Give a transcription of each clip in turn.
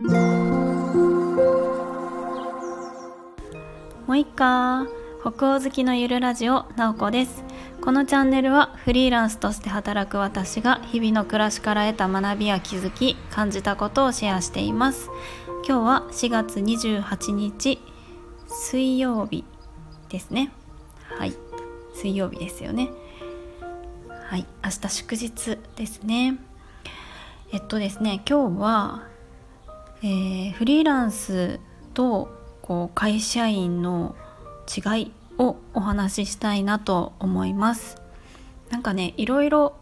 もういっか北欧好きのゆるラジオなおこです。このチャンネルはフリーランスとして働く私が日々の暮らしから得た学びや気づき感じたことをシェアしています。今日は4月28日水曜日ですね。はい。水曜日ですよね。はい。明日祝日ですね。えっとですね今日は、えー、フリーランスとこう会社員の違いをお話ししたいなと思います。なんかねいろいろ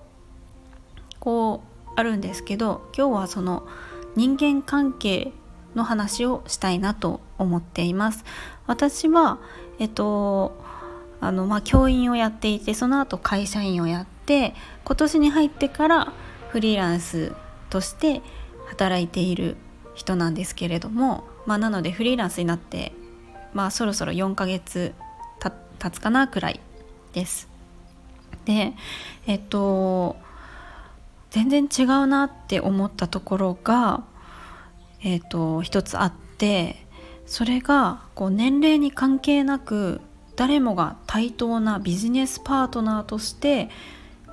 こうあるんですけど今日はその人間関係の話をしたいなと思っています。私はえっとあのまあ教員をやっていてその後会社員をやって今年に入ってからフリーランスとして働いている人なんですけれども、まあ、なのでフリーランスになって、まあ、そろそろ4ヶ月経つかなくらいです。でえっと全然違うなって思ったところが、えっと、一つあってそれがこう年齢に関係なく誰もが対等なビジネスパートナーとして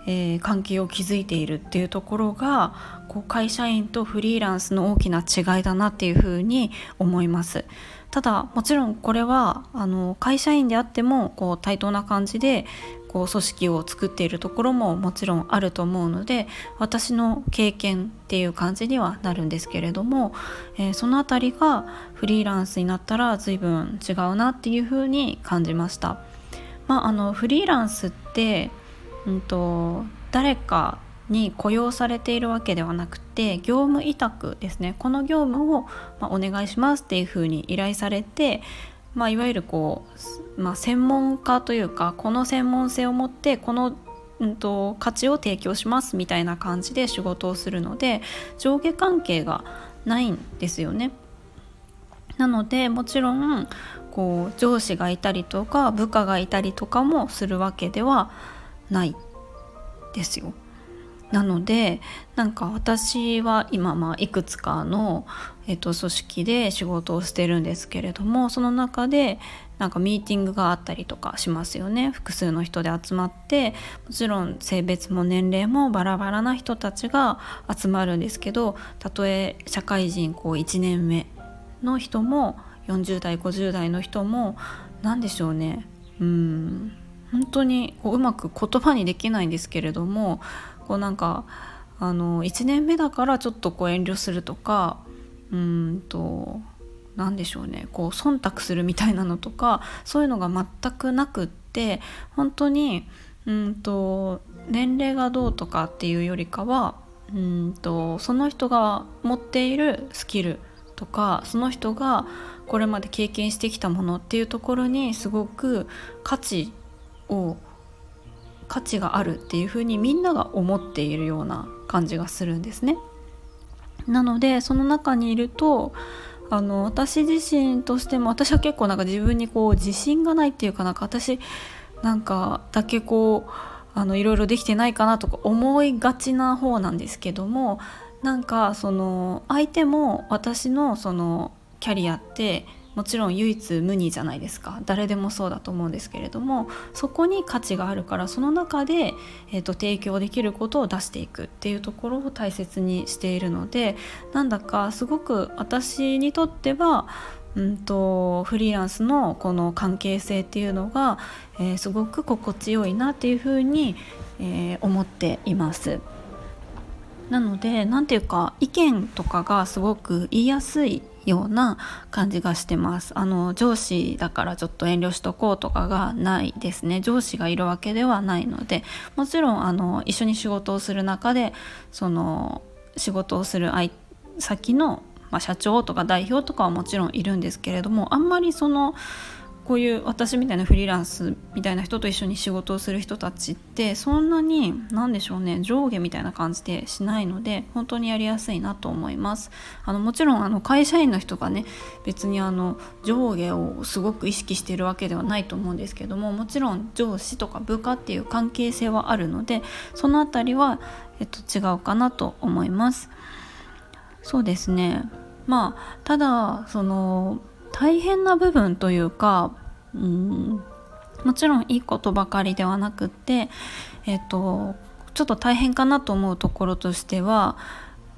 えー、関係を築いているっていうところがこう会社員とフリーランスの大きな違いだなっていうふうに思いますただもちろんこれはあの会社員であってもこう対等な感じでこう組織を作っているところももちろんあると思うので私の経験っていう感じにはなるんですけれども、えー、その辺りがフリーランスになったら随分違うなっていうふうに感じました。まあ、あのフリーランスってうんと、誰かに雇用されているわけではなくて業務委託ですねこの業務を、ま、お願いしますっていうふうに依頼されて、まあ、いわゆるこう、まあ、専門家というかこの専門性を持ってこの、うんと、価値を提供しますみたいな感じで仕事をするので上下関係がないんですよね。なのでもちろんこう上司がいたりとか部下がいたりとかもするわけではないですよ。なのでなんか私は今まあいくつかの、えっと、組織で仕事をしてるんですけれどもその中でなんかミーティングがあったりとかしますよね。複数の人で集まってもちろん性別も年齢もバラバラな人たちが集まるんですけどたとえ社会人こう1年目の人も40代50代の人も何でしょうね。うん。本当にこううまく言葉にできないんですけれどもこうなんかあの1年目だからちょっとこう遠慮するとかうんと何でしょうね。こう忖度するみたいなのとかそういうのが全くなくって本当にうんと年齢がどうとかっていうよりかはうんとその人が持っているスキルとかその人がこれまで経験してきたものっていうところにすごく価値を価値があるっていうふうにみんなが思っているような感じがするんですね。なのでその中にいるとあの私自身としても私は結構なんか自分にこう自信がないっていうかなんか私なんかだけこうあのいろいろできてないかなとか思いがちな方なんですけどもなんかその相手も私のそのキャリアってもちろん唯一無二じゃないですか誰でもそうだと思うんですけれどもそこに価値があるからその中で、えーと、提供できることを出していくっていうところを大切にしているのでなんだかすごく私にとってはうんとフリーランスのこの関係性っていうのが、えー、すごく心地よいなっていうふうに、えー、思っています。なので何ていうか意見とかがすごく言いやすいような感じがしてます。あの上司だからちょっと遠慮しとこうとかがないですね。上司がいるわけではないので。もちろんあの一緒に仕事をする中でその仕事をする先の、まあ、社長とか代表とかはもちろんいるんですけれどもあんまりそのこういう私みたいなフリーランスみたいな人と一緒に仕事をする人たちってそんなに何でしょうね上下みたいな感じでしないので本当にやりやすいなと思います。あのもちろんあの会社員の人がね別にあの上下をすごく意識してるわけではないと思うんですけどももちろん上司とか部下っていう関係性はあるのでその辺りは、えっと、違うかなと思います。そうですね。まあただその大変な部分というかうんもちろんいいことばかりではなくってえっとちょっと大変かなと思うところとしては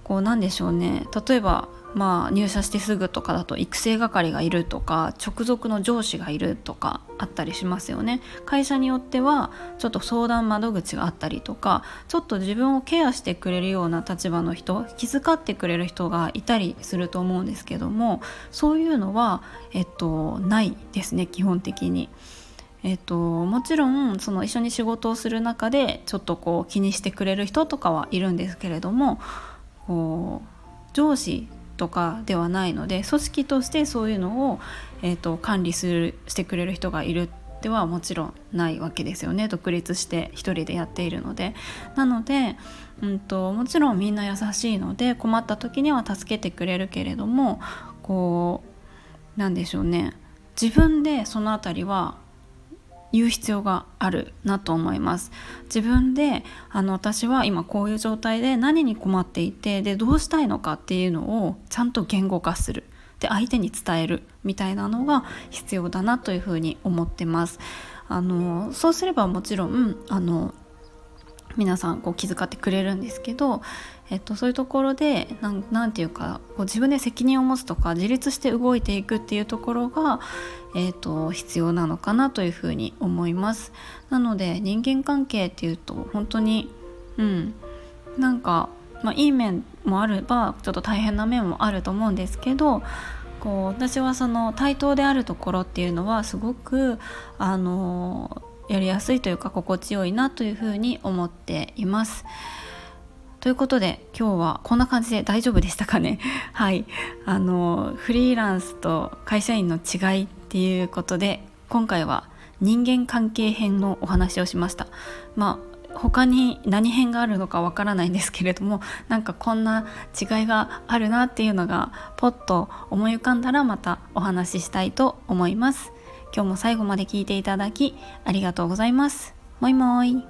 こうなんでしょうね。例えばまあ入社してすぐとかだと育成係がいるとか直属の上司がいるとかあったりしますよね会社によってはちょっと相談窓口があったりとかちょっと自分をケアしてくれるような立場の人気遣ってくれる人がいたりすると思うんですけどもそういうのはえっとないですね基本的に。えっと、もちろんその一緒に仕事をする中でちょっとこう気にしてくれる人とかはいるんですけれどもこう上司とかではないので組織としてそういうのを、えーと、管理するしてくれる人がいるではもちろんないわけですよね。独立して一人でやっているので。なので、うんと、もちろんみんな優しいので困った時には助けてくれるけれどもこうなんでしょうね。自分でその辺りは言う必要があるなと思います。自分であの私は今こういう状態で何に困っていてでどうしたいのかっていうのをちゃんと言語化する。で相手に伝える。みたいなのが必要だなというふうに思ってます。あのそうすればもちろんあの皆さんこう気遣ってくれるんですけど、えっと、そういうところで何て言うかこう自分で責任を持つとか自立して動いていくっていうところが、えっと、必要なのかなというふうに思います。なので人間関係っていうと本当にうんなんか、まあ、いい面もあればちょっと大変な面もあると思うんですけど私はその対等であるところっていうのはすごくあのやりやすいというか心地よいなというふうに思っています。ということで今日はこんな感じで大丈夫でしたかね？はいあのフリーランスと会社員の違いっていうことで今回は人間関係編のお話をしましたまあ他に何編があるのかわからないんですけれどもなんかこんな違いがあるなっていうのがポッと思い浮かんだらまたお話ししたいと思います今日も最後まで聞いていただきありがとうございます。もいもい。